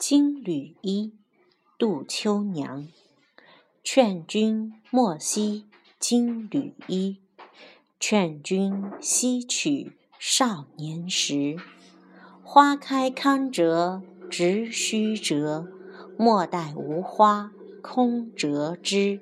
金缕衣杜秋娘。劝君莫惜金缕衣劝君惜取少年时。花开堪折直须折莫待无花空折枝。